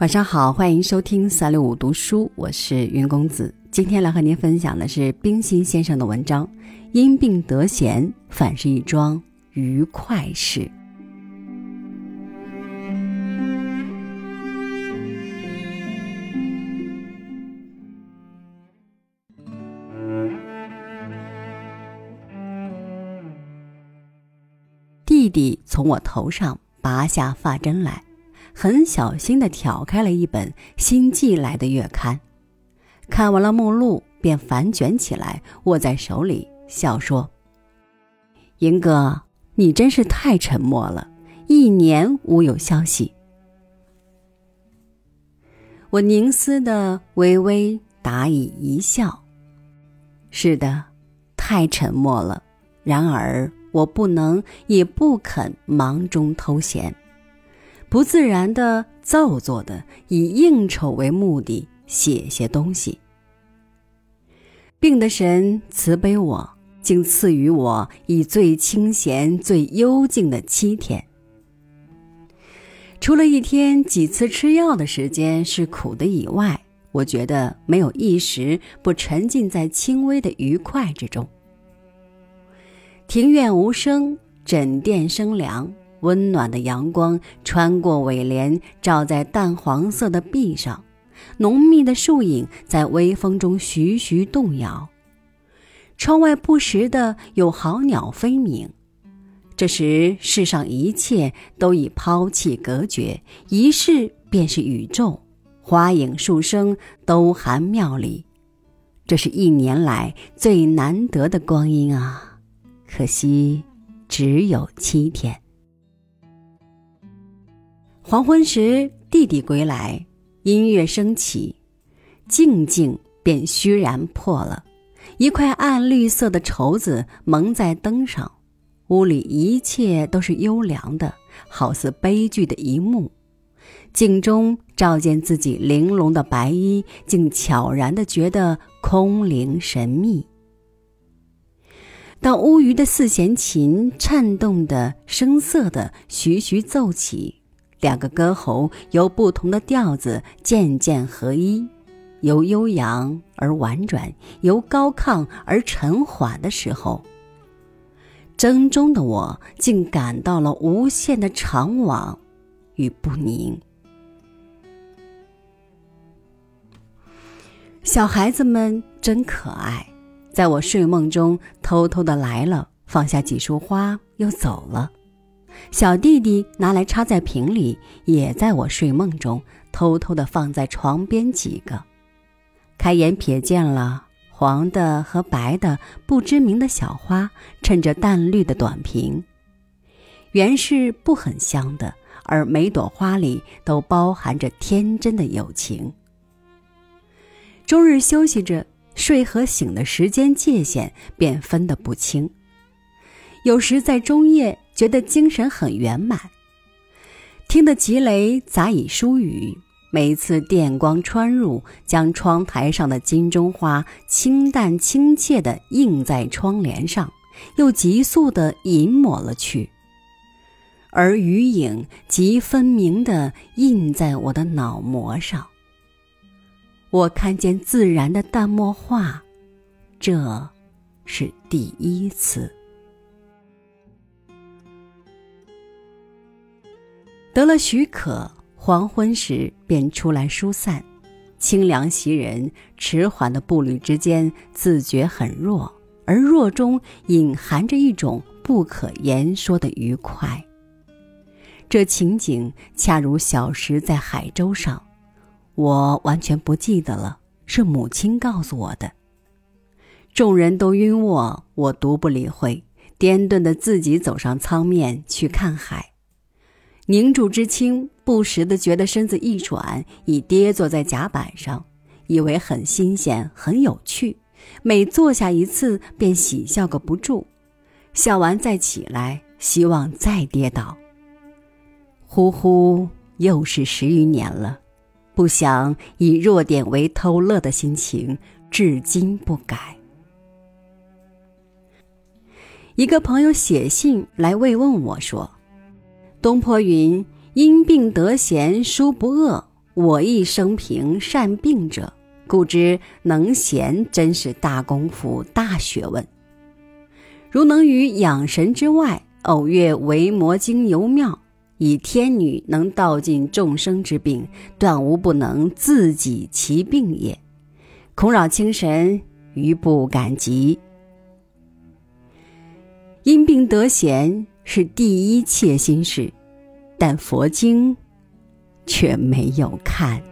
晚上好，欢迎收听三六五读书，我是云公子。今天来和您分享的是冰心先生的文章《因病得闲，反是一桩愉快事》。弟弟从我头上拔下发针来。很小心地挑开了一本新寄来的月刊，看完了目录，便反卷起来，握在手里，笑说：“银哥，你真是太沉默了，一年无有消息。”我凝思的微微答以一笑：“是的，太沉默了。然而我不能，也不肯忙中偷闲。”不自然的、造作的，以应酬为目的写些东西。病的神慈悲我，竟赐予我以最清闲、最幽静的七天。除了一天几次吃药的时间是苦的以外，我觉得没有一时不沉浸在轻微的愉快之中。庭院无声，枕垫生凉。温暖的阳光穿过尾帘，照在淡黄色的壁上，浓密的树影在微风中徐徐动摇。窗外不时的有好鸟飞鸣。这时，世上一切都已抛弃隔绝，一世便是宇宙，花影树声都含妙理。这是一年来最难得的光阴啊！可惜，只有七天。黄昏时，弟弟归来，音乐升起，静静便虚然破了。一块暗绿色的绸子蒙在灯上，屋里一切都是幽凉的，好似悲剧的一幕。镜中照见自己玲珑的白衣，竟悄然的觉得空灵神秘。当乌鱼的四弦琴颤动的声色的徐徐奏起。两个歌喉由不同的调子渐渐合一，由悠扬而婉转，由高亢而沉缓的时候，筝中的我竟感到了无限的怅惘与不宁。小孩子们真可爱，在我睡梦中偷偷的来了，放下几束花又走了。小弟弟拿来插在瓶里，也在我睡梦中偷偷的放在床边几个。开眼瞥见了黄的和白的不知名的小花，衬着淡绿的短瓶，原是不很香的，而每朵花里都包含着天真的友情。终日休息着，睡和醒的时间界限便分得不清。有时在中夜。觉得精神很圆满，听得吉雷杂以疏语。每一次电光穿入，将窗台上的金钟花清淡亲切地映在窗帘上，又急速地隐没了去。而余影极分明地印在我的脑膜上。我看见自然的淡墨画，这是第一次。得了许可，黄昏时便出来疏散，清凉袭人，迟缓的步履之间，自觉很弱，而弱中隐含着一种不可言说的愉快。这情景恰如小时在海舟上，我完全不记得了，是母亲告诉我的。众人都晕卧，我独不理会，颠顿的自己走上舱面去看海。凝住之清，不时的觉得身子一转，已跌坐在甲板上，以为很新鲜、很有趣。每坐下一次，便喜笑个不住，笑完再起来，希望再跌倒。呼呼，又是十余年了，不想以弱点为偷乐的心情，至今不改。一个朋友写信来慰问我说。东坡云：“因病得闲书不恶，我亦生平善病者，故知能闲真是大功夫、大学问。如能于养神之外，偶阅维摩经游妙，以天女能道尽众生之病，断无不能自己其病也。恐扰清神，余不敢及。因病得闲是第一切心事，但佛经却没有看。